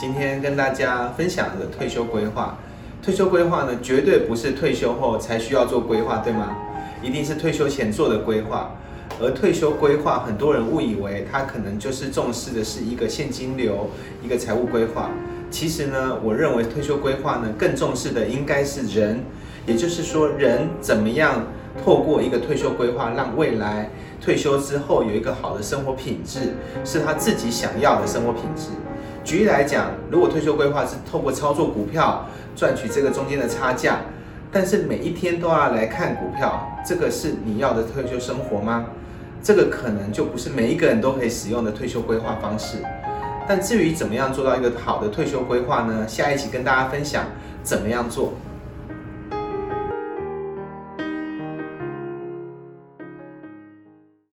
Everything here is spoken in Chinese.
今天跟大家分享的退休规划，退休规划呢，绝对不是退休后才需要做规划，对吗？一定是退休前做的规划。而退休规划，很多人误以为它可能就是重视的是一个现金流、一个财务规划。其实呢，我认为退休规划呢，更重视的应该是人，也就是说，人怎么样透过一个退休规划，让未来退休之后有一个好的生活品质，是他自己想要的生活品质。举例来讲，如果退休规划是透过操作股票赚取这个中间的差价，但是每一天都要来看股票，这个是你要的退休生活吗？这个可能就不是每一个人都可以使用的退休规划方式。但至于怎么样做到一个好的退休规划呢？下一期跟大家分享怎么样做。